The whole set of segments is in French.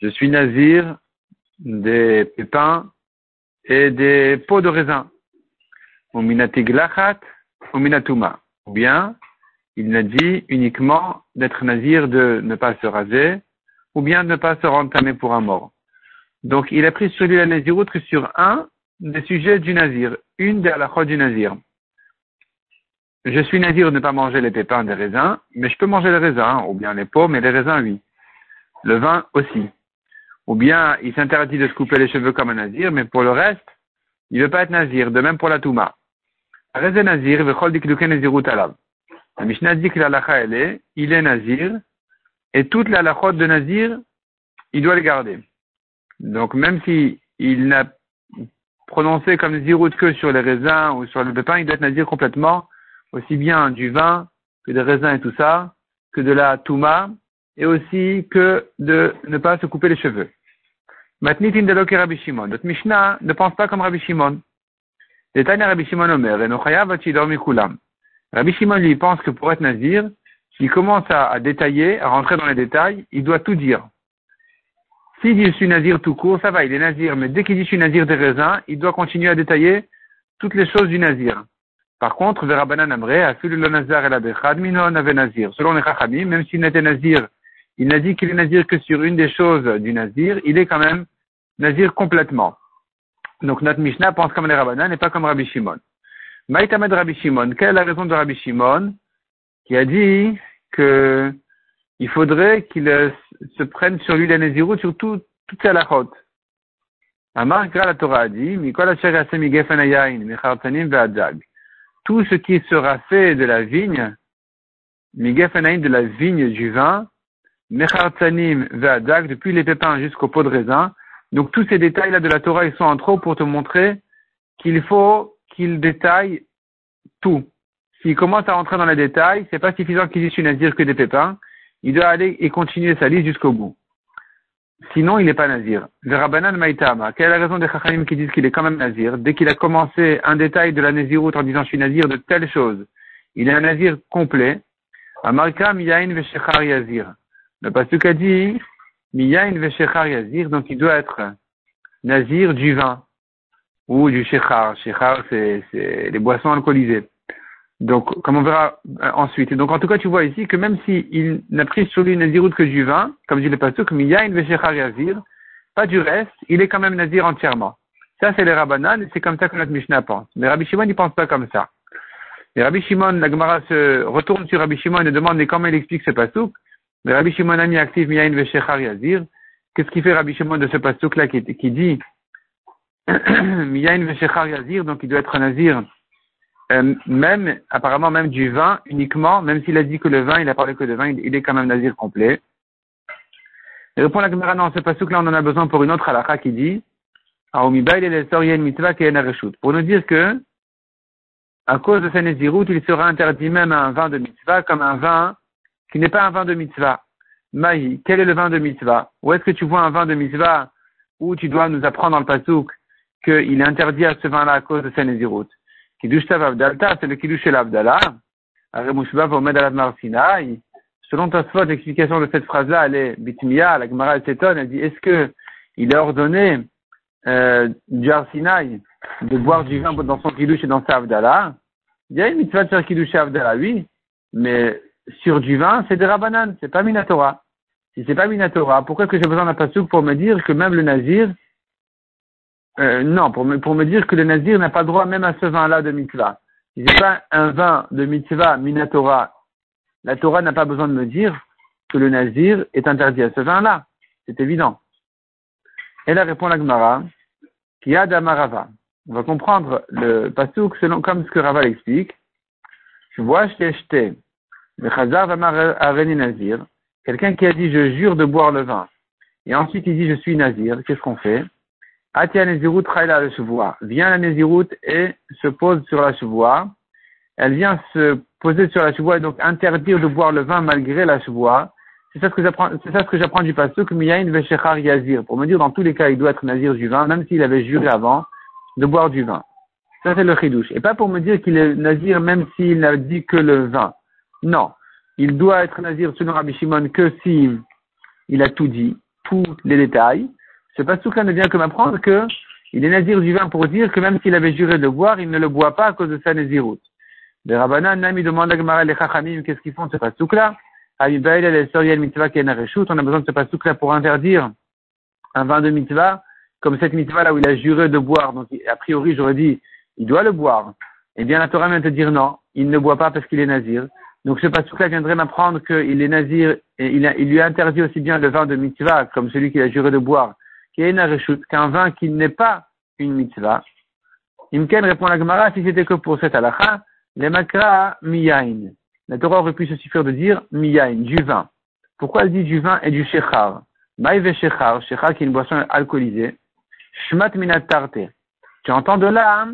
Je suis Nazir des pépins et des pots de raisin. Ou ou bien, il n'a dit uniquement d'être Nazir de ne pas se raser ou bien de ne pas se rendre tamé pour un mort. Donc, il a pris sur lui la Naziroute que sur un des sujets du Nazir, une des halachot du Nazir. Je suis Nazir de ne pas manger les pépins des raisins, mais je peux manger les raisins, ou bien les pommes et les raisins, oui. Le vin aussi. Ou bien, il s'interdit de se couper les cheveux comme un Nazir, mais pour le reste, il ne veut pas être Nazir, de même pour la Touma. Nazir, La Mishnah dit que elle est, il est Nazir, et toute la de Nazir, il doit les garder. Donc, même si il n'a prononcé comme zirout que sur les raisins ou sur le pépin, il doit être nazir complètement, aussi bien du vin que des raisins et tout ça, que de la touma, et aussi que de ne pas se couper les cheveux. Matnitin de Rabbi Shimon. Notre Mishnah ne pense pas comme Rabbi Shimon. Rabbi Shimon Rabbi Shimon lui pense que pour être nazir, s'il commence à détailler, à rentrer dans les détails, il doit tout dire. S'il dit je suis nazir tout court, ça va, il est nazir, mais dès qu'il dit je suis nazir des raisins, il doit continuer à détailler toutes les choses du nazir. Par contre, Verabanan Amre, le Nazar et la Bechad, Minon avait nazir. Selon les Chachamim, même s'il n'était nazir, il n'a dit qu'il est nazir que sur une des choses du nazir, il est quand même nazir complètement. Donc notre Mishnah pense comme les Rabbanan et pas comme Rabbi Shimon. Maïtamed Rabbi Shimon, quelle est la raison de Rabbi Shimon qui a dit que il faudrait qu'il euh, se prenne sur lui la Nézirut sur tout, toute sa lachot. Amar la Torah a dit, tout ce qui sera fait de la vigne, de la vigne du vin, depuis les pépins jusqu'au pot de raisin. Donc tous ces détails-là de la Torah, ils sont en trop pour te montrer qu'il faut qu'il détaille tout. S'il commence à rentrer dans les détails, c'est pas suffisant qu'il dise une nazir que des pépins il doit aller et continuer sa liste jusqu'au bout. Sinon, il n'est pas nazir. Le Rabbanan Maïtama, quelle est la raison des Chachanim qui disent qu'il est quand même nazir? Dès qu'il a commencé un détail de la naziroute en disant je suis nazir de telle chose, il est un nazir complet. Amarka miyain veshechar yazir. Le pasuk a dit miyain veshechar yazir, donc il doit être nazir du vin ou du shechar. Shechar, c'est les boissons alcoolisées. Donc, comme on verra euh, ensuite. donc, en tout cas, tu vois ici que même s'il n'a pris sur lui naziroute que du vin, comme dit le pasuk, miya in yazir, pas du reste, il est quand même nazir entièrement. Ça, c'est les rabbanan, et c'est comme ça que notre Mishnah pense. Mais Rabbi Shimon, il pense pas comme ça. Et Rabbi Shimon, la Gemara se retourne sur Rabbi Shimon et demande comment il explique ce pasuk? Mais Rabbi Shimon a mis actif miya in yazir. Qu'est-ce qui fait Rabbi Shimon de ce pasuk-là qui, qui dit? Miya in yazir, donc il doit être nazir euh, même, apparemment même du vin uniquement, même s'il a dit que le vin, il a parlé que de vin, il, est quand même nazir complet. Et répond la caméra, non, c'est là on en a besoin pour une autre halakha qui dit, pour nous dire que, à cause de sa il sera interdit même un vin de mitzvah comme un vin qui n'est pas un vin de mitzvah. Maï, quel est le vin de mitzvah? Où est-ce que tu vois un vin de mitzvah où tu dois nous apprendre dans le pasouk qu'il est interdit à ce vin-là à cause de sa? Kiddush Tav Avdalta, c'est le Kiddush El Avdallah. Aremushba Omed Alad Marsinai. Selon Tosfot, l'explication de cette phrase-là, elle est Bitmia, la Gemara elle s'étonne, elle dit, est-ce que il a ordonné, euh, du de boire du vin dans son Kiddush et dans sa Avdallah? Il y a une mitzvah de faire Kiddush Avdallah, oui, mais sur du vin, c'est des Rabbanan, c'est pas Minatora. Si c'est pas Minatora, pourquoi est-ce que j'ai besoin d'un pasouk pour me dire que même le Nazir, euh, non, pour me, pour me dire que le nazir n'a pas droit même à ce vin-là de mitzvah. Si c'est pas un vin de mitzvah minatora, la Torah n'a pas besoin de me dire que le nazir est interdit à ce vin-là. C'est évident. Et là répond la Gemara, qui a d'amarava. On va comprendre le pasouk selon comme ce que Rava l'explique. Je vois chez le chazar va areni nazir. Quelqu'un qui a dit je jure de boire le vin. Et ensuite il dit je suis nazir. Qu'est-ce qu'on fait? Atia Nezirut la chevoie. Vient la Nezirut et se pose sur la chevoie. Elle vient se poser sur la chevoie et donc interdire de boire le vin malgré la chevoie. C'est ça ce que j'apprends, c'est ça que j'apprends du pasuk, Miyain Veshechar Yazir. Pour me dire, dans tous les cas, il doit être nazir du vin, même s'il avait juré avant de boire du vin. Ça, c'est le chidouche. Et pas pour me dire qu'il est nazir même s'il n'a dit que le vin. Non. Il doit être nazir selon Rabbi Shimon que si a tout dit, tous les détails. C'est pas tout cas ne vient que m'apprendre que il est nazir du vin pour dire que même s'il avait juré de boire, il ne le boit pas à cause de sa naziroute. Les Rabbanan, Nami demande à Gemara les Chachamim, qu'est-ce qu'ils font de ce pasouk-là? On a besoin de ce pasouk-là pour interdire un vin de mitzvah, comme cette mitzvah-là où il a juré de boire. Donc, a priori, j'aurais dit, il doit le boire. Eh bien, la Torah vient te dire non, il ne boit pas parce qu'il est nazir. Donc, ce pasouk-là viendrait m'apprendre qu'il est nazir et il, il, lui a interdit aussi bien le vin de mitzvah, comme celui qu'il a juré de boire, qu'un vin qui n'est pas une mitzvah. Imken répond à la Gemara, si c'était que pour cette halakha, les makra miyain. La Torah aurait pu se suffire de dire miyain, du vin. Pourquoi elle dit du vin et du shechar? Maïve shechar, shechar qui est une boisson alcoolisée. Shmat minat tarte. Tu entends de là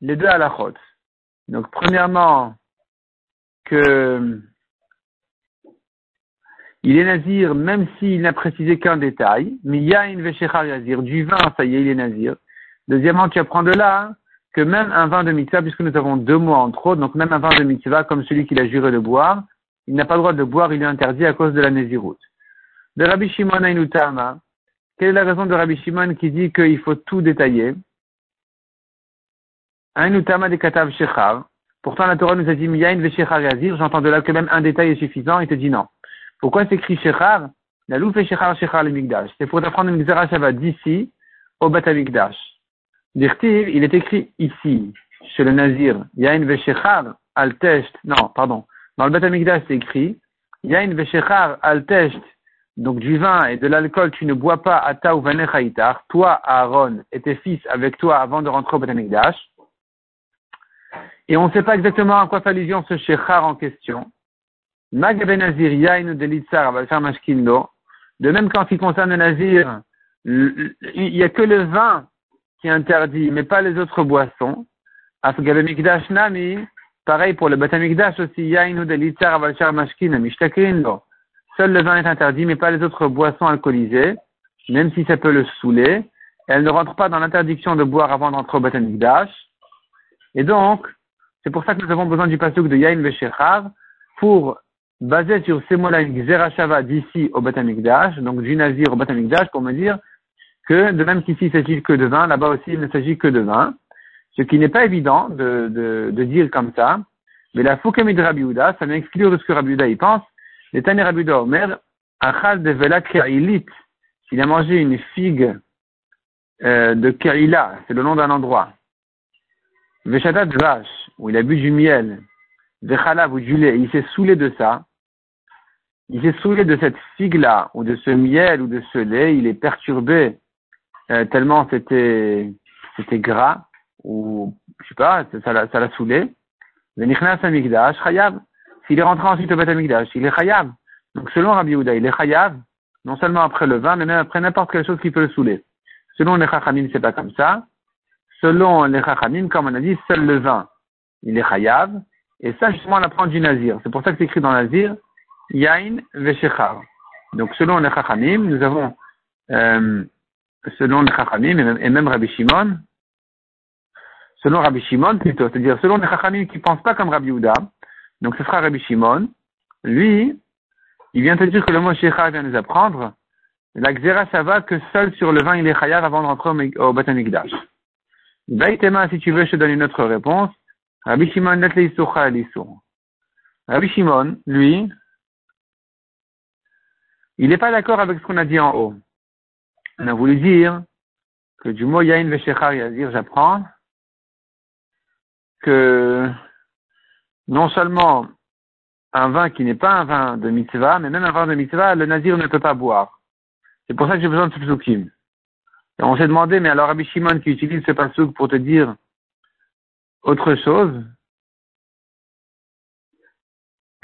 les deux halachot. Donc, premièrement, que il est nazir même s'il n'a précisé qu'un détail. Miyain veshechar yazir. Du vin, ça y est, il est nazir. Deuxièmement, tu apprends de là que même un vin de mitzvah, puisque nous avons deux mois entre autres, donc même un vin de mitzvah, comme celui qu'il a juré de boire, il n'a pas le droit de boire, il est interdit à cause de la nésiroute. De Rabbi Shimon Ainutama, quelle est la raison de Rabbi Shimon qui dit qu'il faut tout détailler? Ainutama de Katav Shechar. Pourtant, la Torah nous a dit Miyain Veshechar Yazir. J'entends de là que même un détail est suffisant. Il te dit non. Pourquoi c'est écrit Shechar? La loupe Shechar Shechar le Migdash. C'est pour t'apprendre une Xerashava d'ici au Batamikdash. Dirtiv, il est écrit ici, chez le Nazir, Yain Veshechar al Tesht, non, pardon, dans le Beth c'est écrit, Yain Veshechar al Tesht, donc du vin et de l'alcool, tu ne bois pas à ta ou toi, Aaron, et tes fils avec toi avant de rentrer au Beth Et on ne sait pas exactement à quoi fait allusion ce Shechar en question. Yain de même ce qui concerne le Nazir, il n'y a que le vin qui interdit, mais pas les autres boissons. Pareil pour le Batamikdash aussi, Seul le vin est interdit, mais pas les autres boissons alcoolisées, même si ça peut le saouler. Elle ne rentre pas dans l'interdiction de boire avant d'entrer au Batamikdash. Et donc, c'est pour ça que nous avons besoin du pasuk de Yain Veshechav pour baser sur ces mots-là une d'ici au Batamikdash, donc du Nazir au Batamikdash, pour me dire que de même qu'ici il s'agit que de vin, là-bas aussi il ne s'agit que de vin, ce qui n'est pas évident de, de, de, dire comme ça, mais la Foukamid Rabbi ça vient exclure de ce que Rabbi y pense. Les Rabbi Omer, Achal de Vela Kerilit, s'il a mangé une figue euh, de Kerila, c'est le nom d'un endroit, Veshatat vache, où il a bu du miel, il s'est saoulé de ça, il s'est saoulé de cette figue-là, ou de ce miel, ou de ce lait, il est perturbé euh, tellement c'était c'était gras ou je sais pas, ça l'a ça l'a saoulé. S'il est rentré ensuite au Beth Amigdash, il est chayav. Donc selon Rabbi Yehuda, il est chayav, non seulement après le vin, mais même après n'importe quelle chose qui peut le saouler. Selon les chachamim, c'est pas comme ça. Selon les chachamim, comme on a dit, seul le vin, il est chayav. Et ça, justement, on apprend du nazir. C'est pour ça que c'est écrit dans nazir, yain veshechar. Donc selon les chachamim, nous avons euh, selon les Chachamim et même Rabbi Shimon, selon Rabbi Shimon plutôt, c'est-à-dire selon les Chachamim qui ne pas comme Rabbi Yehuda, donc ce sera Rabbi Shimon, lui, il vient te dire que le mot Shechar vient nous apprendre, la Xera, va que seul sur le vin il est chayav avant de rentrer au, au Batamikdash. Baïtema, si tu veux, je te donne une autre réponse. Rabbi Shimon, Rabbi lui, il n'est pas d'accord avec ce qu'on a dit en haut. On a voulu dire que du mot Yain Veshechar dire j'apprends que non seulement un vin qui n'est pas un vin de mitzvah, mais même un vin de mitzvah, le nazir ne peut pas boire. C'est pour ça que j'ai besoin de ce psukim. On s'est demandé, mais alors Rabbi Shimon qui utilise ce pasuk pour te dire autre chose,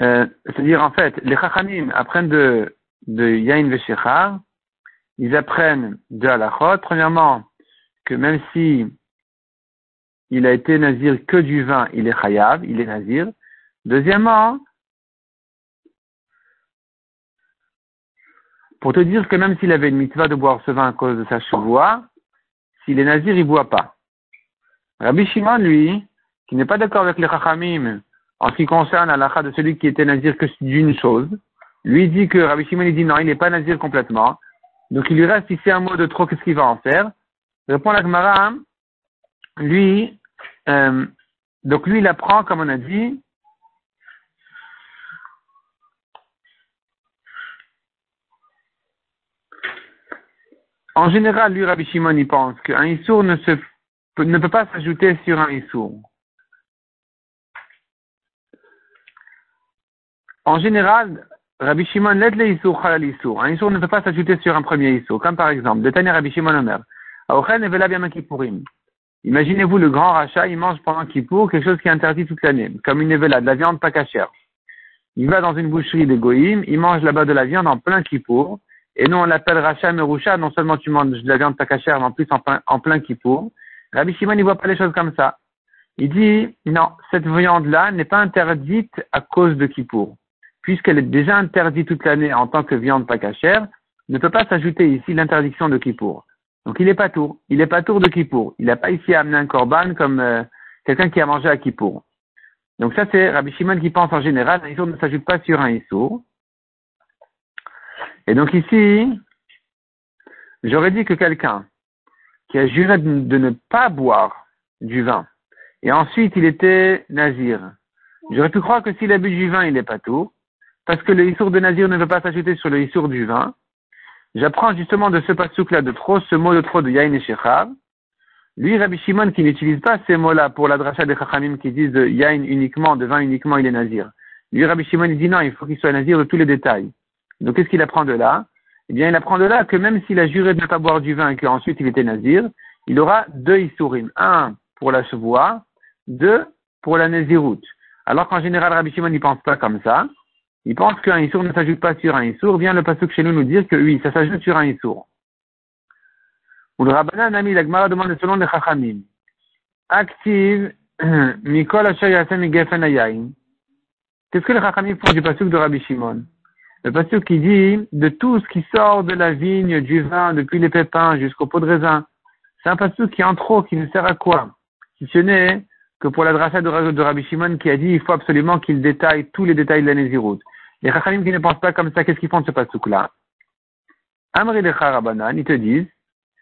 euh, c'est-à-dire en fait, les chachamim apprennent de, de Yain Veshechar, ils apprennent de halachot. Premièrement, que même si il a été nazir que du vin, il est chayav, il est nazir. Deuxièmement, pour te dire que même s'il avait une mitzvah de boire ce vin à cause de sa chevoie, s'il est nazir, il boit pas. Rabbi Shimon, lui, qui n'est pas d'accord avec les Chachamim en ce qui concerne l'alakha de celui qui était nazir que d'une chose, lui dit que Rabbi Shimon il dit non, il n'est pas nazir complètement. Donc il lui reste ici un mot de trop, qu'est-ce qu'il va en faire? Répond la Gemara, lui, euh, donc lui il apprend, comme on a dit, En général, lui, Rabbi Shimon, il pense qu'un Issour ne, ne peut pas s'ajouter sur un Issour. En général, Rabbi Shimon l'aide les Issour, Khalal Issour. Un Issour ne peut pas s'ajouter sur un premier Issour. Comme par exemple, de Tania Rabbi Shimon Omer. Imaginez-vous le grand rachat, il mange pendant Kippour quelque chose qui est interdit toute l'année, comme une évela, de la viande pas cachère. Il va dans une boucherie de Goïm, il mange là-bas de la viande en plein Kippour, et nous on l'appelle Racha Merusha, non seulement tu manges de la viande takachère, mais en plus en plein, en plein Kippour. Rabbi Shimon, il voit pas les choses comme ça. Il dit, non, cette viande-là n'est pas interdite à cause de Kippour. Puisqu'elle est déjà interdite toute l'année en tant que viande pas cachère, ne peut pas s'ajouter ici l'interdiction de Kippour. Donc il est pas tour. Il est pas tour de Kippour. Il n'a pas ici amené un korban comme euh, quelqu'un qui a mangé à Kippour. Donc ça c'est Rabbi Shimon qui pense en général, un Issour ne s'ajoute pas sur un Issour. Et donc ici, j'aurais dit que quelqu'un qui a juré de ne pas boire du vin, et ensuite il était nazir, j'aurais pu croire que s'il a bu du vin, il n'est pas tout, parce que le issour de nazir ne veut pas s'ajouter sur le issour du vin. J'apprends justement de ce pasouk-là de trop, ce mot de trop de Yain et Shechav. Lui, Rabbi Shimon, qui n'utilise pas ces mots-là pour la dracha des Chachamim qui disent de Yain uniquement, de vin uniquement, il est nazir. Lui, Rabbi Shimon, il dit non, il faut qu'il soit nazir de tous les détails. Donc, qu'est-ce qu'il apprend de là? Eh bien, il apprend de là que même s'il a juré de ne pas boire du vin et qu'ensuite il était nazir, il aura deux issourim. Un pour la chevoie, deux pour la naziroute. Alors qu'en général, Rabbi Shimon n'y pense pas comme ça. Il pense qu'un issour ne s'ajoute pas sur un issour. Vient le passage chez nous nous dire que oui, ça s'ajoute sur un issour. Ou le rabbanan ami, la Gemara demande selon les chachamim. Active, mikol Qu'est-ce que les chachamim font du pasuk de Rabbi Shimon? Le pasteur qui dit de tout ce qui sort de la vigne, du vin, depuis les pépins jusqu'au pot de raisin. C'est un pasteur qui est en trop, qui ne sert à quoi? Si ce n'est que pour la dracha de, de Rabbi Shimon qui a dit il faut absolument qu'il détaille tous les détails de la Néziroute. Les Chachamim qui ne pensent pas comme ça, qu'est-ce qu'ils font de ce pasuk-là Amri de Charabanan, ils te disent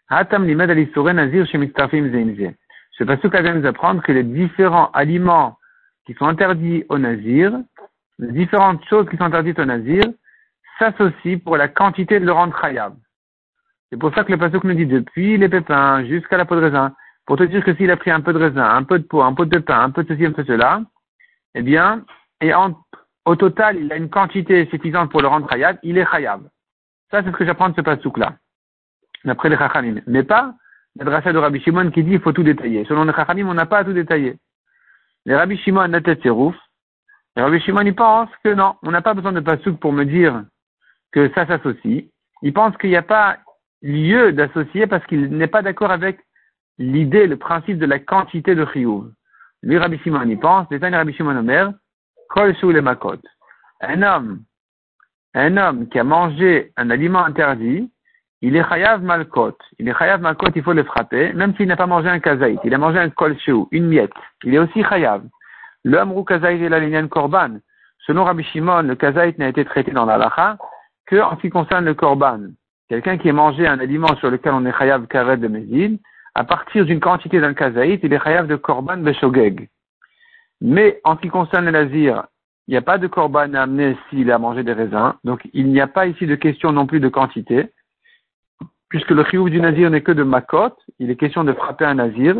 Hatam limed nazir Ce pasuk vient nous apprendre que les différents aliments qui sont interdits au nazir, les différentes choses qui sont interdites au nazir, s'associe pour la quantité de le rendre khayab. C'est pour ça que le pasuk nous dit depuis les pépins jusqu'à la peau de raisin, pour te dire que s'il a pris un peu de raisin, un peu de peau, un peu de pain, un peu de ceci, un peu de cela, eh bien, et au total, il a une quantité suffisante pour le rendre khayab, il est khayab. Ça, c'est ce que j'apprends de ce pasuk-là. D'après les chachamim. Mais pas le drachat de Rabbi Shimon qui dit il faut tout détailler. Selon les chachamim, on n'a pas à tout détailler. Les Rabbi Shimon, la tête rouf. Les Rabbi Shimon, il pense que non, on n'a pas besoin de pasuk pour me dire que ça s'associe. Il pense qu'il n'y a pas lieu d'associer parce qu'il n'est pas d'accord avec l'idée, le principe de la quantité de chiyuv. Lui, Rabbi Shimon, il pense, détaille Rabbi Shimon Omer, kol les makot. Un homme, un homme qui a mangé un aliment interdit, il est chayav malkot. Il est chayav malkot, il faut le frapper, même s'il n'a pas mangé un kazaït. Il a mangé un kol une miette. Il est aussi chayav. L'homme ou kazaït est la korban. Selon Rabbi Shimon, le kazaït n'a été traité dans l'alacha que en ce qui concerne le korban. Quelqu'un qui a mangé un aliment sur lequel on est chayav karet de mezid, à partir d'une quantité d'un kazaït, il est chayav de korban beshogeg. Mais en ce qui concerne le nazir, il n'y a pas de korban à amener s'il a mangé des raisins, donc il n'y a pas ici de question non plus de quantité, puisque le chiouf du nazir n'est que de makot, il est question de frapper un nazir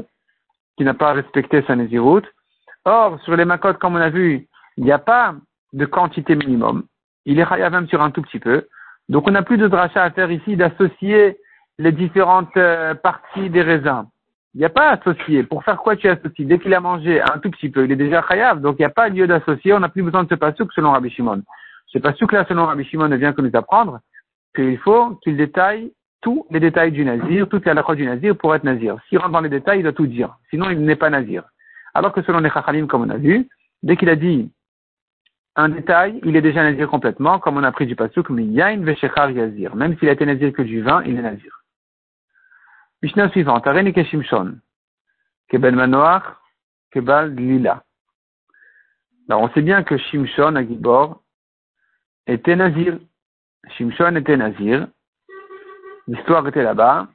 qui n'a pas respecté sa naziroute. Or, sur les makot, comme on a vu, il n'y a pas de quantité minimum il est chayav même sur un tout petit peu. Donc on n'a plus de dracha à faire ici d'associer les différentes euh, parties des raisins. Il n'y a pas à associer. Pour faire quoi tu associes? Dès qu'il a mangé un tout petit peu, il est déjà chayav, donc il n'y a pas lieu d'associer, on n'a plus besoin de ce pasouk selon Rabbi Shimon. Ce pasouk là selon Rabbi Shimon ne vient que nous apprendre qu'il faut qu'il détaille tous les détails du nazir, toutes les halachot du nazir pour être nazir. S'il rentre dans les détails, il doit tout dire. Sinon, il n'est pas nazir. Alors que selon les chachalim, comme on a vu, dès qu'il a dit un détail, il est déjà nazir complètement, comme on a pris du pasuk, mais yain veshechar yazir. Même s'il a été nazir que du vin, il est nazir. Mishnah suivante, Arenik et Shimshon. Keben Manoach, Kebal Lila. Alors, on sait bien que Shimshon, à Gibor, était nazir. Shimshon était nazir. L'histoire était là-bas.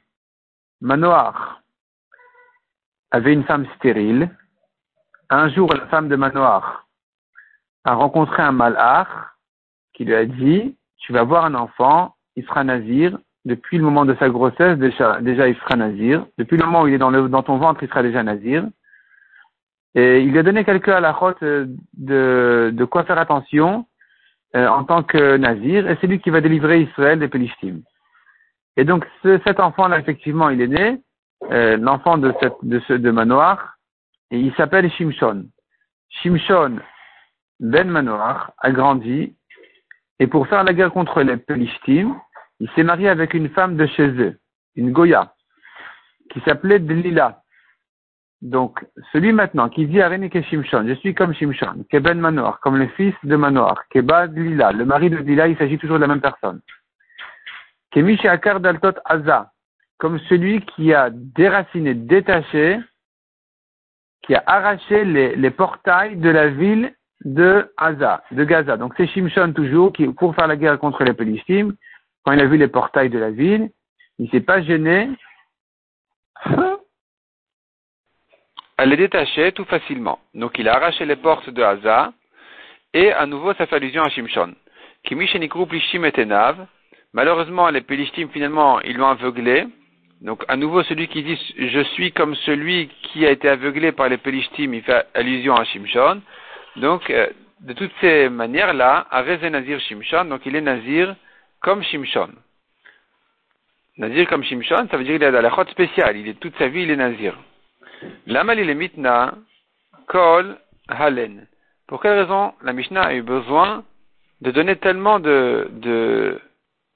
Manoach avait une femme stérile. Un jour, la femme de Manoach a rencontré un malach qui lui a dit, tu vas voir un enfant, il sera nazir, depuis le moment de sa grossesse, déjà, déjà il sera nazir, depuis le moment où il est dans, le, dans ton ventre, il sera déjà nazir. Et il a donné quelques halakhot euh, de, de quoi faire attention euh, en tant que nazir, et c'est lui qui va délivrer Israël des Pélishtim. Et donc cet enfant-là, effectivement, il est né, euh, l'enfant de, cette, de, ce, de Manoach, et il s'appelle Shimshon. Shimshon ben Manoach a grandi, et pour faire la guerre contre les Pelishtim, il s'est marié avec une femme de chez eux, une Goya, qui s'appelait Delila. Donc, celui maintenant qui dit à Renike Shimshon, je suis comme Shimshon, Ben Manoach, comme le fils de Manoach, Keba Delila, le mari de Delila, il s'agit toujours de la même personne. Kemish Akar Daltot Aza, comme celui qui a déraciné, détaché, qui a arraché les, portails de la ville de Gaza, de Gaza. Donc c'est Shimshon toujours qui, pour faire la guerre contre les Philistines, quand il a vu les portails de la ville, il s'est pas gêné Elle les détacher tout facilement. Donc il a arraché les portes de Gaza, et à nouveau ça fait allusion à Shimshon. Malheureusement, les Philistines, finalement, ils l'ont aveuglé. Donc, à nouveau, celui qui dit je suis comme celui qui a été aveuglé par les Philistines, il fait allusion à Shimshon. Donc, euh, de toutes ces manières-là, Arez est Nazir Shimshon, donc il est Nazir comme Shimshon. Nazir comme Shimshon, ça veut dire qu'il dans la chôte spéciale, il est toute sa vie, il est Nazir. L'amal il est mitna, kol, halen. Pour quelle raison la Mishnah a eu besoin de donner tellement de,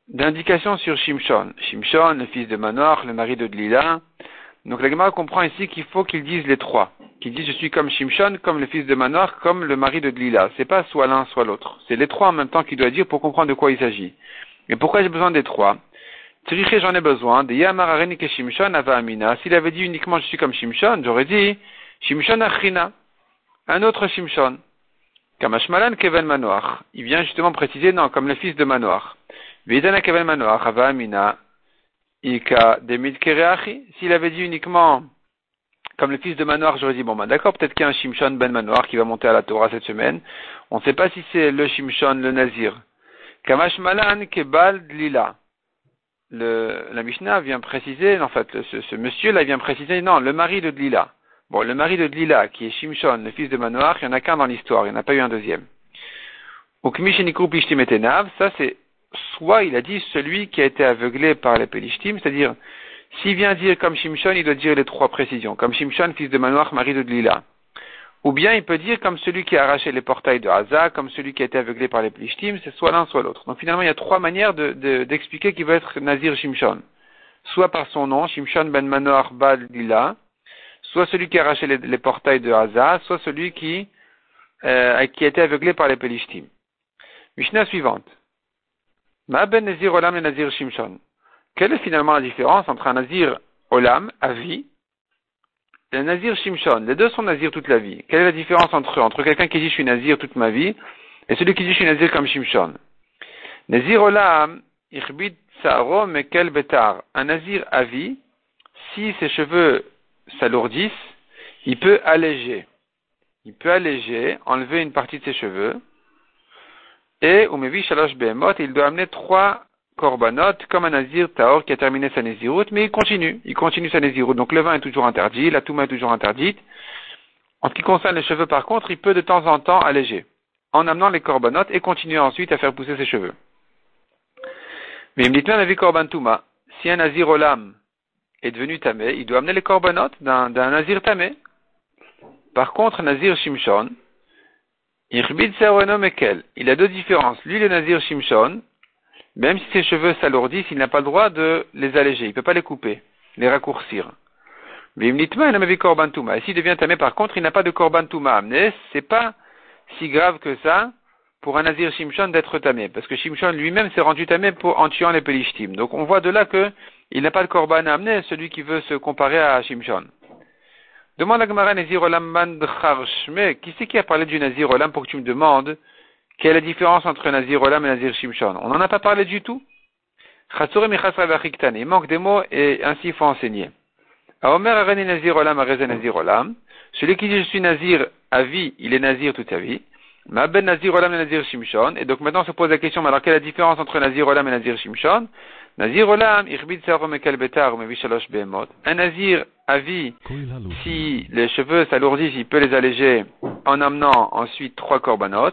d'indications sur Shimshon? Shimshon, le fils de Manoach, le mari de Dlila. Donc la Gemara comprend ici qu'il faut qu'ils disent les trois qui dit je suis comme Shimshon, comme le fils de Manoach, comme le mari de Dlila. C'est pas soit l'un, soit l'autre. C'est les trois en même temps qu'il doit dire pour comprendre de quoi il s'agit. Et pourquoi j'ai besoin des trois Tzriché, j'en ai besoin. De Yamarareni ke Shimshon ava Amina. S'il avait dit uniquement je suis comme Shimshon, j'aurais dit Shimshon Achrina. Un autre Shimshon. Kamashmalan Keven Manoach. Il vient justement préciser, non, comme le fils de Manoach. Vidana Keven Manoach ava Amina. Ika Demid Kereachi. S'il avait dit uniquement comme le fils de Manoir, j'aurais dit, bon, ben, d'accord, peut-être qu'il y a un Shimshon ben Manoir qui va monter à la Torah cette semaine. On ne sait pas si c'est le Shimshon, le Nazir. Kamash Malan Kebal Lila. Le, la Mishnah vient préciser, en fait, ce, ce monsieur-là vient préciser, non, le mari de Dlila. Bon, le mari de Dlila, qui est Shimshon, le fils de Manoach, il n'y en a qu'un dans l'histoire, il n'y en a pas eu un deuxième. Ça, c'est soit il a dit celui qui a été aveuglé par les Pelishtim, c'est-à-dire s'il vient dire comme Shimshon, il doit dire les trois précisions. Comme Shimshon, fils de Manoach, mari de Dlila. Ou bien il peut dire comme celui qui a arraché les portails de Haza, comme celui qui a été aveuglé par les Plishtim, c'est soit l'un, soit l'autre. Donc finalement, il y a trois manières d'expliquer qu'il veut être Nazir Shimshon. Soit par son nom, Shimshon ben Manoach Bal soit celui qui a arraché les, portails de Haza, soit celui qui, euh, qui a été aveuglé par les Pelishtim. Mishnah suivante. Ma ben Nazir Olam et Nazir Shimshon. Quelle est finalement la différence entre un nazir olam, à vie, un nazir shimshon Les deux sont nazirs toute la vie. Quelle est la différence entre eux Entre quelqu'un qui dit je suis nazir toute ma vie et celui qui dit je suis nazir comme shimshon? Nazir olam, betar. Un nazir à vie, si ses cheveux s'alourdissent, il peut alléger. Il peut alléger, enlever une partie de ses cheveux. Et, umevi shalosh behemot, il doit amener trois korbanot, comme un nazir taor qui a terminé sa nésiroute, mais il continue, il continue sa nésiroute. Donc le vin est toujours interdit, la touma est toujours interdite. En ce qui concerne les cheveux, par contre, il peut de temps en temps alléger, en amenant les korbanot et continuer ensuite à faire pousser ses cheveux. Mais il me dit, avis korban touma. Si un nazir olam est devenu tamé, il doit amener les korbanot d'un nazir tamé. Par contre, nazir shimshon, il a deux différences. Lui, le nazir shimshon, même si ses cheveux s'alourdissent, il n'a pas le droit de les alléger, il ne peut pas les couper, les raccourcir. Mais il n'a korban touma. Et s'il devient tamé, par contre, il n'a pas de korban touma amené. C'est pas si grave que ça pour un nazir Shimshon d'être tamé. Parce que Shimshon lui-même s'est rendu tamé en tuant les pelishtim. Donc on voit de là que il n'a pas de korban à amener, celui qui veut se comparer à Shimshon. Demande à Gemara Nazir Olam Mais qui c'est qui a parlé du Nazir Olam pour que tu me demandes quelle est la différence entre Nazir Olam et Nazir Shimshon? On n'en a pas parlé du tout? Il manque des mots et ainsi il faut enseigner. Omer Nazir Olam Nazir Olam. Celui qui dit je suis Nazir à vie, il est Nazir toute sa vie. Ma ben Nazir Olam et Nazir Shimshon. Et donc maintenant on se pose la question, alors quelle est la différence entre Nazir Olam et Nazir Shimshon? Nazir Olam, Un Nazir à vie, si les cheveux s'alourdissent, il peut les alléger en amenant ensuite trois korbanot.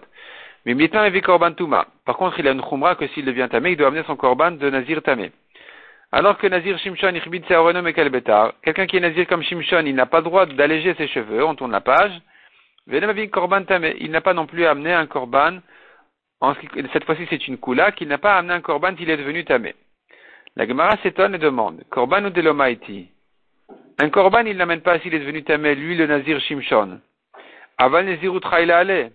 Mais korban Par contre, il a une khumra que s'il devient tamé, il doit amener son korban de Nazir tamé. Alors que Nazir Shimshon, quelqu'un qui est Nazir comme Shimshon, il n'a pas le droit d'alléger ses cheveux, on tourne la page. korban tamé, il n'a pas non plus amené un korban, cette fois-ci c'est une kula, qu'il n'a pas amené un korban s'il est devenu tamé. La Gemara s'étonne et demande, korban ou delomaiti Un korban, il n'amène pas s'il est devenu tamé, lui le Nazir Shimshon. Aval Nazir Ale.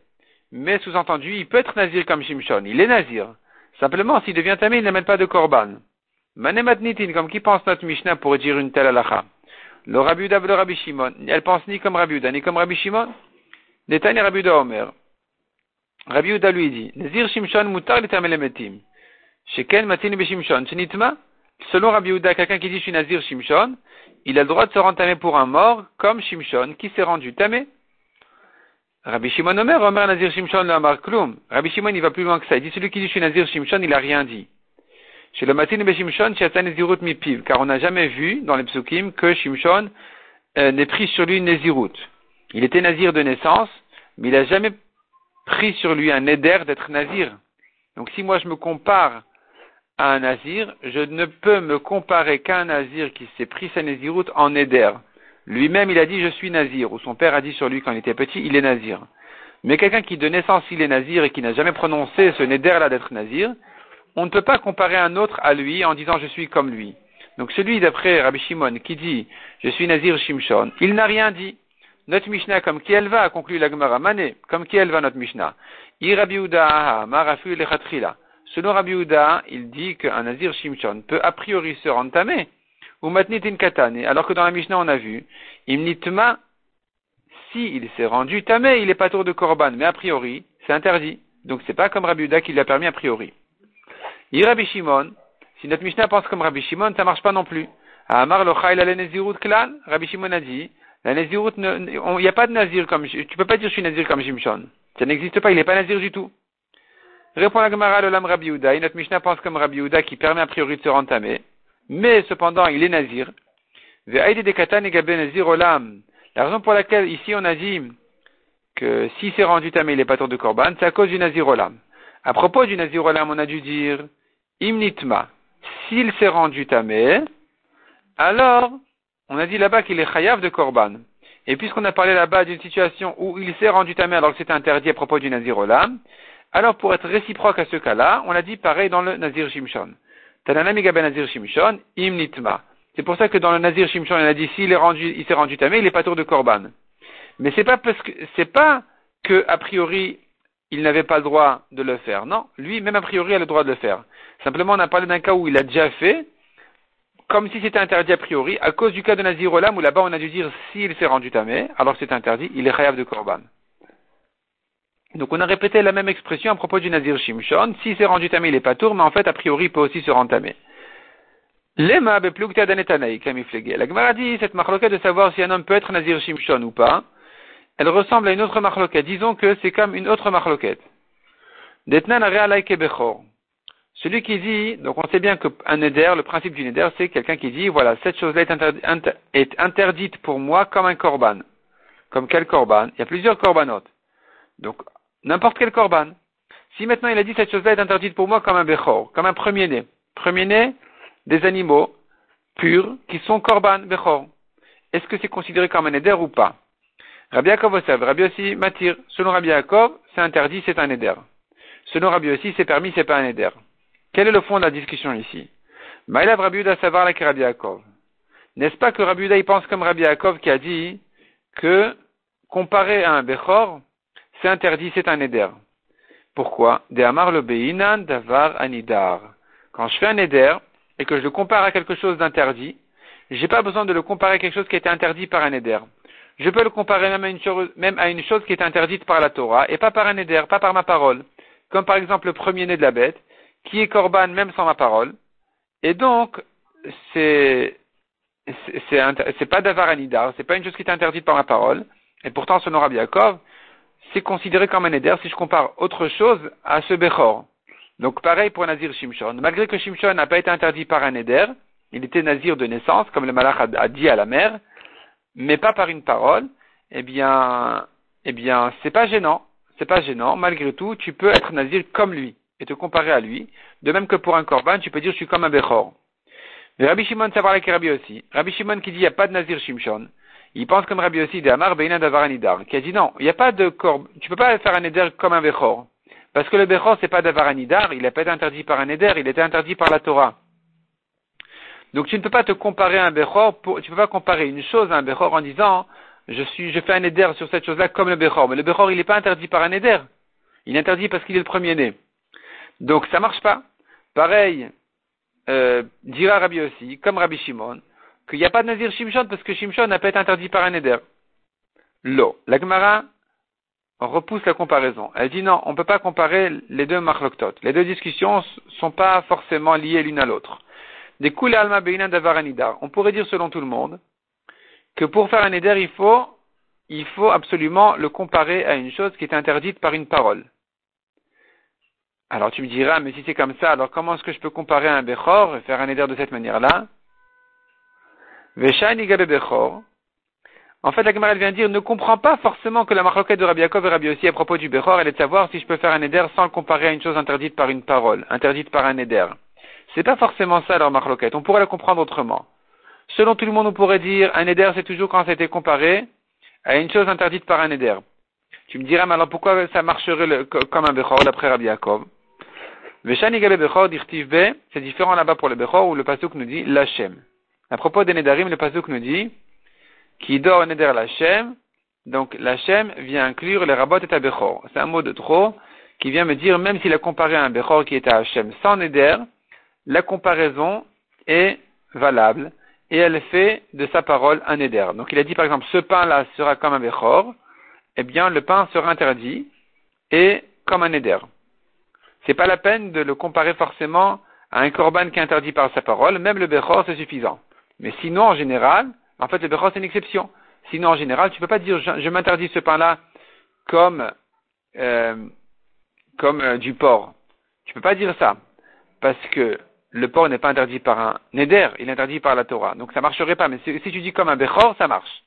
Mais sous-entendu, il peut être Nazir comme Shimshon, il est Nazir. Simplement, s'il devient tamé, il n'amène pas de korban. Manematnitin, comme qui pense notre Mishnah pour dire une telle halakha Le Rabbi le Rabbi Shimon, elle pense ni comme Rabbi ni comme Rabbi Shimon? Netani Rabbi Omer. Rabbi lui dit, Nazir Shimshon mutar l'emetim. Sheken matin beshimshon, shenitma. Selon Rabbi quelqu'un qui dit je suis Nazir Shimshon, il a le droit de se rendre tamé pour un mort, comme Shimshon, qui s'est rendu tamé. Rabbi Shimon Omer, Omer Nazir Shimshon le Amar Klum. Rabbi Shimon, il va plus loin que ça. Il dit celui qui dit je suis Nazir Shimshon, il a rien dit. Chez le Matin Beshimshon, Nezirut Mipiv, car on n'a jamais vu dans les psukim que Shimshon euh, n'ait pris sur lui une Nezirut. Il était Nazir de naissance, mais il n'a jamais pris sur lui un éder d'être Nazir. Donc si moi je me compare à un Nazir, je ne peux me comparer qu'à un Nazir qui s'est pris sa Nezirut en éder. Lui-même il a dit je suis Nazir, ou son père a dit sur lui quand il était petit, il est Nazir. Mais quelqu'un qui de naissance il est Nazir et qui n'a jamais prononcé ce Neder là d'être Nazir, on ne peut pas comparer un autre à lui en disant je suis comme lui. Donc celui d'après Rabbi Shimon qui dit je suis Nazir Shimshon, il n'a rien dit. Notre Mishnah, comme qui elle va, a conclu la Gemara Mané, comme qui elle va notre Mishnah. Selon Rabbi il dit qu'un Nazir Shimshon peut a priori se rentamer, ou matnitin katane, alors que dans la Mishnah on a vu, imnitma, si il s'est rendu tamé, il est pas tour de korban, mais a priori, c'est interdit. Donc c'est pas comme Rabbi qui l'a permis a priori. Il Rabbi Shimon, si notre Mishnah pense comme Rabbi Shimon, ça marche pas non plus. Amar lo la nezirut klal, Rabbi Shimon a dit, la nezirut, il n'y a pas de nazir comme, tu peux pas dire je suis nazir comme Shimshon. Ça n'existe pas, il n'est pas nazir du tout. Répond la Gemara l'Olam Rabbi Yehuda, notre Mishnah pense comme Rabbi Yehuda qui permet a priori de se rentamer, mais cependant il est nazir. La raison pour laquelle ici on a dit que si c'est rendu tamé, il est pas de korban, c'est à cause du nazir olam. À propos du nazir olam, on a dû dire Imnitma, s'il s'est rendu tamé, alors, on a dit là-bas qu'il est chayav de korban. Et puisqu'on a parlé là-bas d'une situation où il s'est rendu tamé alors que c'était interdit à propos du nazir olam, alors pour être réciproque à ce cas-là, on a dit pareil dans le nazir shimshon. Nazir shimshon, imnitma. C'est pour ça que dans le nazir shimshon, on a dit s'il est rendu, il s'est rendu tamé, il est pas tour de korban. Mais c'est pas parce que, c'est pas que, a priori, il n'avait pas le droit de le faire. Non, lui, même a priori, a le droit de le faire. Simplement, on a parlé d'un cas où il a déjà fait, comme si c'était interdit a priori, à cause du cas de Nazir Olam, où là-bas on a dû dire s'il s'est rendu tamé, alors c'est interdit, il est chayav de korban. Donc on a répété la même expression à propos du Nazir Shimshon, s'il s'est rendu tamé, il n'est pas tour, mais en fait, a priori, il peut aussi se rendre tamé. Lema beplugta danetanaï, La Gemara dit, cette marloquette de savoir si un homme peut être Nazir Shimshon ou pas, elle ressemble à une autre marloquette. Disons que c'est comme une autre marloquette. Celui qui dit, donc on sait bien qu'un neder, le principe du neder, c'est quelqu'un qui dit, voilà, cette chose-là est, interdite pour moi comme un korban. Comme quel korban? Il y a plusieurs korbanotes. Donc, n'importe quel korban. Si maintenant il a dit cette chose-là est interdite pour moi comme un bechor, comme un premier-né. Premier-né des animaux purs qui sont korban, bechor. Est-ce que c'est considéré comme un neder ou pas? Rabbi Yaakov Osav, Rabbi aussi Matir. Selon Rabbi Yaakov, c'est interdit, c'est un éder. Selon Rabbi aussi, c'est permis, c'est pas un éder. Quel est le fond de la discussion ici? Maïlav Rabbi Uda savoir avec Rabbi Yaakov. N'est-ce pas que Rabbi Uda, il pense comme Rabbi Yaakov qui a dit que comparé à un Bechor, c'est interdit, c'est un éder. Pourquoi? De Amar Davar Anidar. Quand je fais un éder et que je le compare à quelque chose d'interdit, j'ai pas besoin de le comparer à quelque chose qui a été interdit par un éder je peux le comparer même à une chose, même à une qui est interdite par la Torah et pas par un éder, pas par ma parole. Comme par exemple le premier-né de la bête, qui est korban même sans ma parole. Et donc, c'est, c'est pas d'avar anidar, c'est pas une chose qui est interdite par ma parole. Et pourtant, son Rabbi Yaakov, c'est considéré comme un éder si je compare autre chose à ce Bechor. Donc pareil pour Nazir Shimshon. Malgré que Shimshon n'a pas été interdit par un éder, il était Nazir de naissance, comme le Malach a, dit à la mère, mais pas par une parole, eh bien, eh bien, c'est pas gênant. C'est pas gênant. Malgré tout, tu peux être Nazir comme lui et te comparer à lui. De même que pour un Korban, tu peux dire je suis comme un Bechor. Mais Rabbi Shimon, va avec Rabbi aussi. Rabbi Shimon qui dit il n'y a pas de Nazir Shimshon. Il pense comme Rabbi aussi d'Amar Beina Davaranidar, qui a dit non, il n'y a pas de Korban. Tu peux pas faire un Eder comme un Bechor. Parce que le Bechor, c'est pas d'Avaranidar, il n'a pas été interdit par un Eder, il était interdit par la Torah. Donc tu ne peux pas te comparer à un Bechor, pour, tu ne peux pas comparer une chose à un Bechor en disant, je suis, je fais un Eder sur cette chose-là comme le Bechor. Mais le Bechor, il n'est pas interdit par un Eder. Il est interdit parce qu'il est le premier-né. Donc ça marche pas. Pareil, euh, dira Rabbi aussi, comme Rabbi Shimon, qu'il n'y a pas de Nazir Shimshon parce que Shimshon n'a pas été interdit par un Eder. L'eau. La Gemara repousse la comparaison. Elle dit non, on ne peut pas comparer les deux marloktot. Les deux discussions ne sont pas forcément liées l'une à l'autre. Des alma On pourrait dire selon tout le monde que pour faire un éder, il faut, absolument le comparer à une chose qui est interdite par une parole. Alors tu me diras, mais si c'est comme ça, alors comment est-ce que je peux comparer un Bechor et faire un éder de cette manière-là? En fait, la Gemara vient dire, ne comprend pas forcément que la marloquette de Rabbi Yaakov et Rabbi aussi à propos du Bechor, elle est de savoir si je peux faire un éder sans le comparer à une chose interdite par une parole, interdite par un éder. C'est pas forcément ça leur marloquette. On pourrait la comprendre autrement. Selon tout le monde, on pourrait dire un éder, c'est toujours quand c'était comparé à une chose interdite par un éder. Tu me diras, mais alors pourquoi ça marcherait comme un Bechor d'après Rabbi Yaakov? C'est différent là-bas pour le Bechor où le Pasuk nous dit l'Hachem. À propos des Nedarim, le Pasuk nous dit qui dort Neder l'Hachem. Donc l'Hachem vient inclure les Rabot et Bechor. C'est un mot de trop qui vient me dire même s'il a comparé un Bechor qui est à Hachem sans Neder, la comparaison est valable et elle fait de sa parole un éder. Donc il a dit par exemple ce pain-là sera comme un béchor, eh bien le pain sera interdit et comme un éder. C'est pas la peine de le comparer forcément à un korban qui est interdit par sa parole, même le béchor c'est suffisant. Mais sinon en général, en fait le béchor c'est une exception. Sinon en général tu peux pas dire je, m'interdis ce pain-là comme euh, comme euh, du porc. Tu peux pas dire ça parce que le porc n'est pas interdit par un neder, il est interdit par la Torah. Donc ça marcherait pas. Mais si, tu dis comme un bechor, ça marche.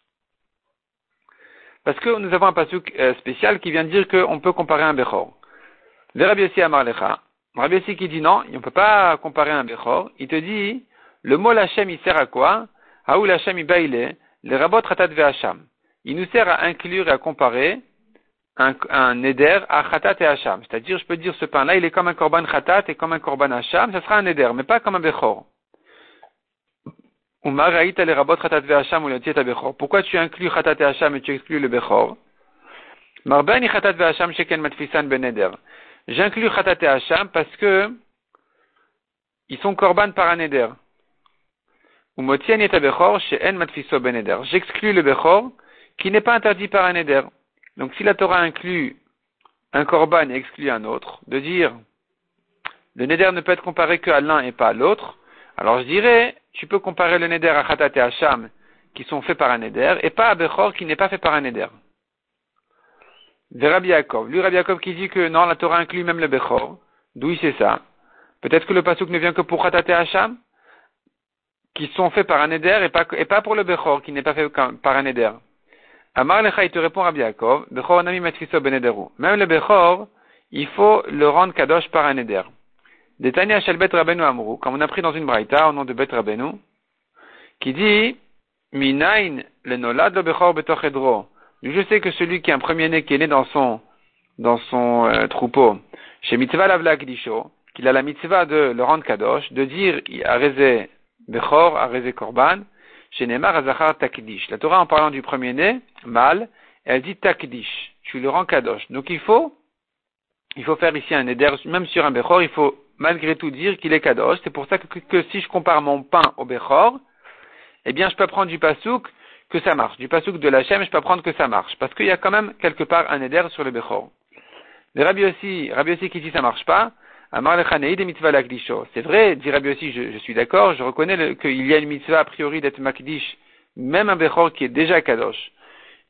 Parce que nous avons un pasuk euh, spécial qui vient dire qu'on peut comparer un bechor. Le Rabbi Yossi Amarlecha, Rabbi Yossi qui dit non, on ne peut pas comparer un bechor. Il te dit, le mot Lachem il sert à quoi? Haou Lachem il baile, le rabot ratat ve'acham. Il nous sert à inclure et à comparer un, un à khatat et hacham. C'est-à-dire, je peux dire ce pain-là, il est comme un korban khatat et comme un korban hacham, ça sera un neder, mais pas comme un bechor. Pourquoi tu inclus khatat et hacham et tu exclus le bechor? Marbani khatat ve hacham sheken matfisan ben J'inclus khatat et hacham parce que ils sont korban par un neder. Ben J'exclus le bechor qui n'est pas interdit par un neder. Donc si la Torah inclut un korban et exclut un autre, de dire le neder ne peut être comparé qu'à l'un et pas à l'autre, alors je dirais, tu peux comparer le neder à Khatat et Hacham qui sont faits par un neder et pas à Bechor qui n'est pas fait par un neder. De. Lui, Rabbi Yaakov qui dit que non, la Torah inclut même le Bechor. D'où il sait ça Peut-être que le pasuk ne vient que pour Khatat et Hacham qui sont faits par un neder et pas, et pas pour le Bechor qui n'est pas fait par un neder. Amar Lecha, il te répond Rabbi Yaakov, Bechor Nami Matfiso Benederu. Même le Bechor, il faut le rendre Kadosh par un Eder. Détania Shel Rabenu Amru, comme on a pris dans une braïta au nom de Bet Rabenu, qui dit, Minain le nolad le Bechor Betoch Edro. Je sais que celui qui est un premier-né qui est né dans son, dans son euh, troupeau, chez Mitzvah Lavla Kdisho, qu'il a la mitzvah de le rendre Kadosh, de dire, Areze Bechor, Areze Korban, chez Neymar Azachar Takdish. La Torah, en parlant du premier-né, mâle, elle dit Takdish. Tu le rends Kadosh. Donc il faut, il faut faire ici un éder, même sur un Bechor, il faut malgré tout dire qu'il est Kadosh. C'est pour ça que, si je compare mon pain au Bechor, eh bien je peux prendre du Pasouk que ça marche. Du pasuk de l'Hachem, je peux apprendre que ça marche. Parce qu'il y a quand même quelque part un éder sur le Bechor. Mais Rabbi aussi, Rabbi aussi qui dit ça marche pas, c'est vrai, dit Rabbi aussi, je, suis d'accord, je reconnais qu'il y a une mitzvah a priori d'être makdish, même un Bechor qui est déjà kadosh.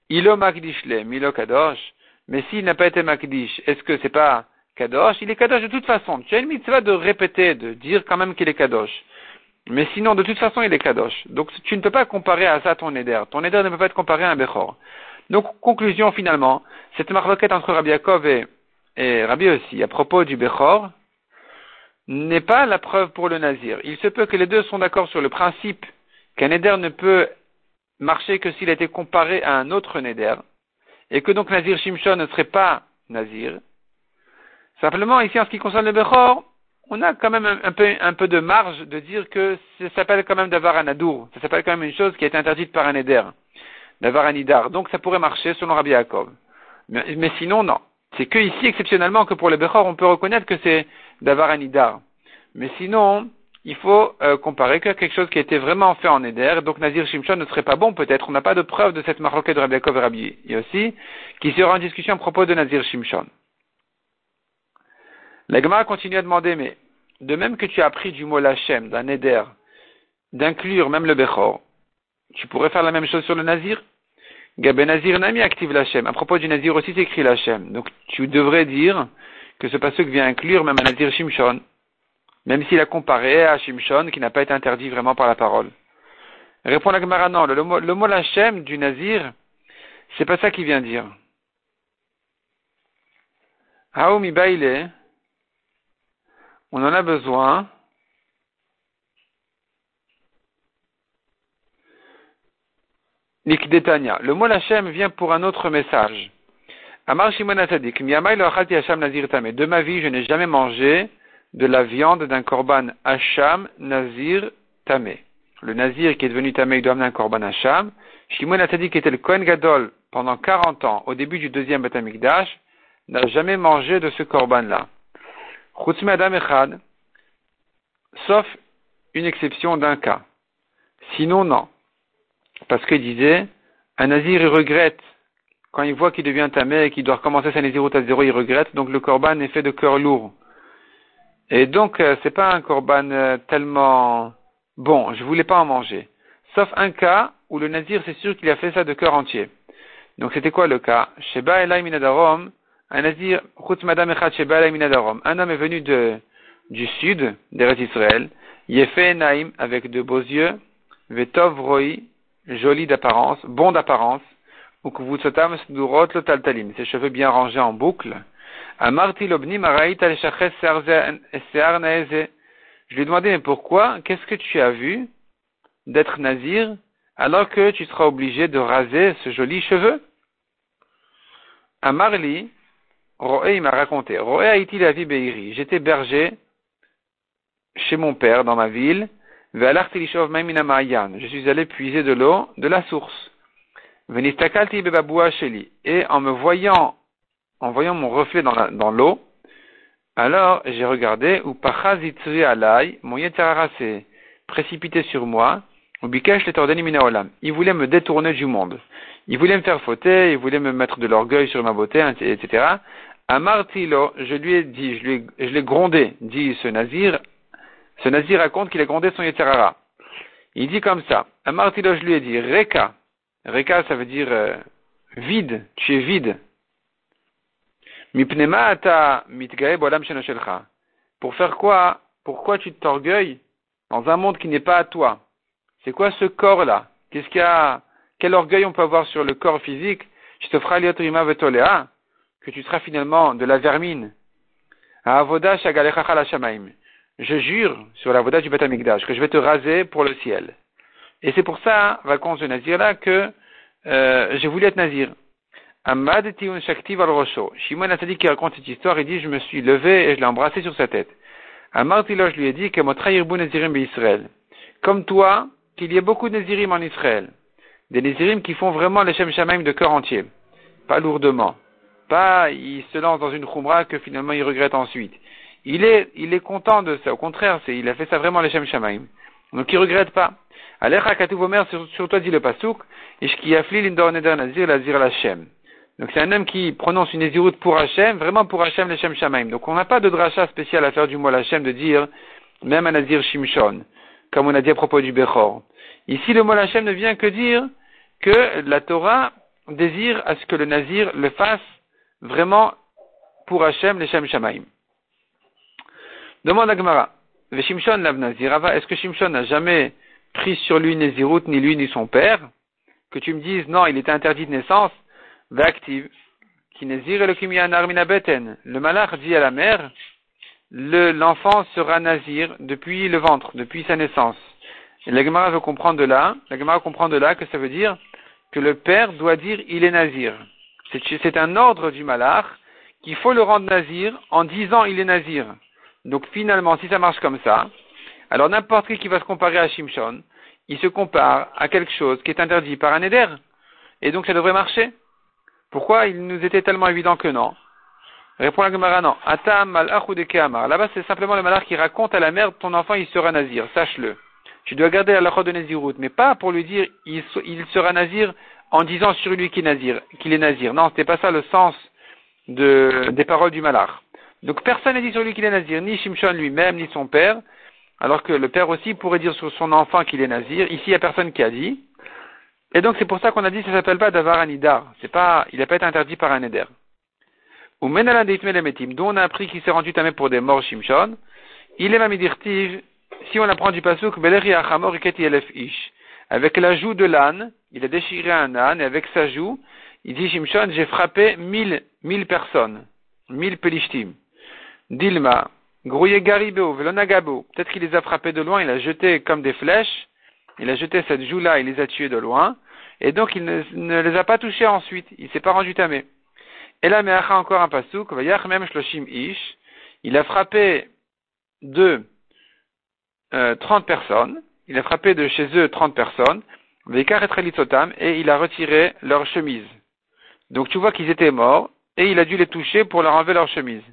Ilo makdish le, milo kadosh, mais s'il n'a pas été makdish, est-ce que c'est pas kadosh? Il est kadosh de toute façon. Tu as une mitzvah de répéter, de dire quand même qu'il est kadosh. Mais sinon, de toute façon, il est kadosh. Donc, tu ne peux pas comparer à ça ton éder. Ton éder ne peut pas être comparé à un Bechor. Donc, conclusion finalement, cette marloquette entre Rabbi Yaakov et, et Rabbi aussi, à propos du Bechor, n'est pas la preuve pour le Nazir. Il se peut que les deux sont d'accord sur le principe qu'un Neder ne peut marcher que s'il été comparé à un autre Neder, et que donc Nazir Shimshon ne serait pas Nazir. Simplement, ici, en ce qui concerne le Bechor, on a quand même un, peu, de marge de dire que ça s'appelle quand même d'avoir un adour. Ça s'appelle quand même une chose qui a été interdite par un Neder, d'avoir un idar. Donc ça pourrait marcher selon Rabbi Yaakov. Mais sinon, non. C'est que ici, exceptionnellement, que pour le Bechor, on peut reconnaître que c'est d'avoir un idar. Mais sinon, il faut euh, comparer que quelque chose qui a été vraiment fait en Eder, donc Nazir Shimshon ne serait pas bon peut-être. On n'a pas de preuve de cette maroquette de Rabbi Yaakov et Rabbi qui sera en discussion à propos de Nazir Shimshon. La Gemara continue à demander, mais de même que tu as appris du mot Lachem, d'un Eder, d'inclure même le Bechor, tu pourrais faire la même chose sur le Nazir? Gabé Nazir Nami active l'Hachem. À propos du Nazir aussi, c'est écrit l'Hachem. Donc tu devrais dire que ce passage vient inclure même un Nazir Shimshon, même s'il a comparé à Shimshon qui n'a pas été interdit vraiment par la parole. Répond la Gemara, non, le, mot, le mot du Nazir, c'est pas ça qu'il vient dire. Haomi Baile, on en a besoin. Nikdetania. Le mot Lachem vient pour un autre message. Amar Shimon Asadik, Nazir Tame. De ma vie, je n'ai jamais mangé de la viande d'un korban Hacham Nazir Tamé. Le Nazir qui est devenu Tamé, il doit amener un korban Hacham. Shimon Asadik était le Kohen Gadol pendant 40 ans, au début du deuxième Batamikdash, n'a jamais mangé de ce korban-là. Adam Echad, sauf une exception d'un cas. Sinon, non. Parce qu'il disait, un nazir, il regrette quand il voit qu'il devient tamé et qu'il doit recommencer sa nazirut à zéro, il regrette, donc le korban est fait de cœur lourd. Et donc, euh, c'est pas un korban euh, tellement bon, je voulais pas en manger. Sauf un cas où le nazir, c'est sûr qu'il a fait ça de cœur entier. Donc, c'était quoi le cas? Sheba Elai Minadarom, un nazir, Madame Echad Sheba Elai Minadarom. Un homme est venu de, du sud, d'Eretz Israël, Yefe Naim, avec de beaux yeux, Vetov Roi, joli d'apparence, bon d'apparence, ou que vous le taltalim, ses cheveux bien rangés en boucle. Je lui ai mais pourquoi, qu'est-ce que tu as vu d'être nazir alors que tu seras obligé de raser ce joli cheveu? Amarli, Roé, il m'a raconté, Roé a été la vie Beiri. J'étais berger chez mon père dans ma ville. Je suis allé puiser de l'eau de la source. Et en me voyant, en voyant mon reflet dans l'eau, alors j'ai regardé, ou alai, mon s'est précipité sur moi, ou bikesh Il voulait me détourner du monde. Il voulait me faire fauter, il voulait me mettre de l'orgueil sur ma beauté, etc. Amartilo, je lui ai dit, je l'ai grondé, dit ce nazir, ce nazir raconte qu'il a grondé son yetzara. Il dit comme ça, Amartilo, je lui ai dit, Reka, Reka, ça veut dire euh, vide, tu es vide. Pour faire quoi? Pourquoi tu t'orgueilles dans un monde qui n'est pas à toi? C'est quoi ce corps-là? Qu'est-ce qu'il y a? Quel orgueil on peut avoir sur le corps physique? Que tu seras finalement de la vermine. Je jure sur la voda du Batamikdash que je vais te raser pour le ciel. Et c'est pour ça, raconte ce nazir-là, que euh, j'ai voulu être nazir. Amad tiun shaktiv al rosho. Shimon Asadi qui raconte cette histoire, il dit, je me suis levé et je l'ai embrassé sur sa tête. Amartilo, je lui ai dit, que motrayirbu nazirim Israël. Comme toi, qu'il y ait beaucoup de nazirim en Israël. Des nazirim qui font vraiment les shem shamaim de cœur entier. Pas lourdement. Pas, il se lance dans une khumra que finalement il regrette ensuite. Il est, il est content de ça. Au contraire, c'est, il a fait ça vraiment les shem shamaim. Donc il regrette pas. Alecha Katouvomer, sur, toi dit le Pasouk, Ishki Afli Lindor Neder Nazir Lazir. Donc c'est un homme qui prononce une Nézirut pour Hachem, vraiment pour Hachem Lechem Shamaim. Donc on n'a pas de dracha spécial à faire du mot Hachem de dire, même un Nazir Shimshon, comme on a dit à propos du Bechor. Ici le mot Hachem ne vient que dire que la Torah désire à ce que le Nazir le fasse vraiment pour Hachem Lechem Shamaim. Demande à Gemara. Est-ce que Shimshon n'a jamais pris sur lui Nézirut, ni lui ni son père? Que tu me dises, non, il était interdit de naissance, Vactive. Le malach dit à la mère, l'enfant sera nazir depuis le ventre, depuis sa naissance. Et la Gemara veut comprendre de là, la Gemara comprend de là que ça veut dire que le père doit dire il est nazir. C'est un ordre du malach qu'il faut le rendre nazir en disant il est nazir. Donc finalement, si ça marche comme ça, alors n'importe qui qui va se comparer à Shimshon, il se compare à quelque chose qui est interdit par un éder. Et donc ça devrait marcher. Pourquoi il nous était tellement évident que non? Répond la Gemara, non. Atam mal Là-bas, c'est simplement le malach qui raconte à la mère, ton enfant, il sera nazir. Sache-le. Tu dois garder la de Nazirut, mais pas pour lui dire, il, sera nazir en disant sur lui qu'il est nazir. Qu'il est nazir. Non, c'était pas ça le sens de, des paroles du malach. Donc personne n'a dit sur lui qu'il est nazir, ni Shimshon lui-même, ni son père, alors que le père aussi pourrait dire sur son enfant qu'il est nazir. Ici, il n'y a personne qui a dit. Et donc c'est pour ça qu'on a dit que ça s'appelle pas Davar Anidar. C'est pas, il n'a pas été interdit par un éder. Ou Metim, dont on a appris qu'il s'est rendu tamé pour des morts Shimshon. Il est mamidirtiv, si on apprend du pasuk, Beleri. Avec la joue de l'âne, il a déchiré un âne, et avec sa joue, il dit Shimshon, j'ai frappé mille, mille personnes, mille pelishtim. Dilma, Grouillé Garibo, Velonagabo, peut-être qu'il les a frappés de loin, il a jeté comme des flèches, il a jeté cette joue-là, il les a tués de loin. Et donc il ne, les a pas touchés ensuite, il s'est pas rendu tamé. Et là, Meacha encore un pasouk, même shloshim ish, il a frappé de euh, 30 personnes, il a frappé de chez eux 30 personnes, et il a retiré leur chemise. Donc tu vois qu'ils étaient morts, et il a dû les toucher pour leur enlever leur chemise.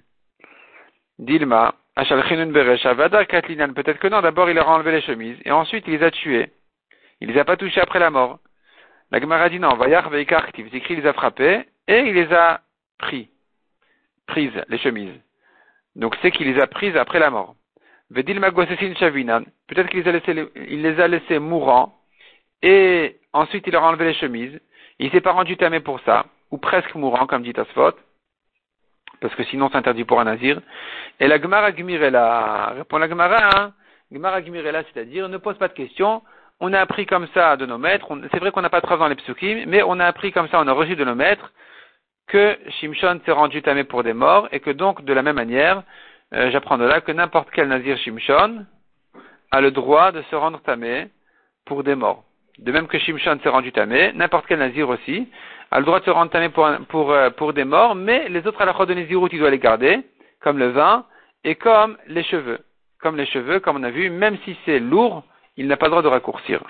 Dilma, peut-être que non, d'abord il leur a enlevé les chemises, et ensuite il les a tués. Il les a pas touchés après la mort. La Gemara dit non, Vayach Veikartiv, écrit, il les a frappés et il les a pris, prises, les chemises. Donc c'est qu'il les a prises après la mort. Vedil Shavinan, peut-être qu'il les a laissés, il mourants et ensuite il a enlevé les chemises. Il s'est pas rendu tamé pour ça, ou presque mourant, comme dit Asphot, parce que sinon c'est interdit pour un nazir. Et la Gemara Gmirela, répond la Gemara, hein, Gemara Gmirela, c'est-à-dire ne pose pas de questions, on a appris comme ça de nos maîtres, c'est vrai qu'on n'a pas de dans les psukim, mais on a appris comme ça, on a reçu de nos maîtres, que Shimshon s'est rendu tamé pour des morts, et que donc, de la même manière, euh, j'apprends de là que n'importe quel nazir Shimshon a le droit de se rendre tamé pour des morts. De même que Shimshon s'est rendu tamé, n'importe quel nazir aussi a le droit de se rendre tamé pour, pour, euh, pour des morts, mais les autres à la de Nézirut, il doit les garder, comme le vin, et comme les cheveux. Comme les cheveux, comme on a vu, même si c'est lourd, il n'a pas le droit de raccourcir.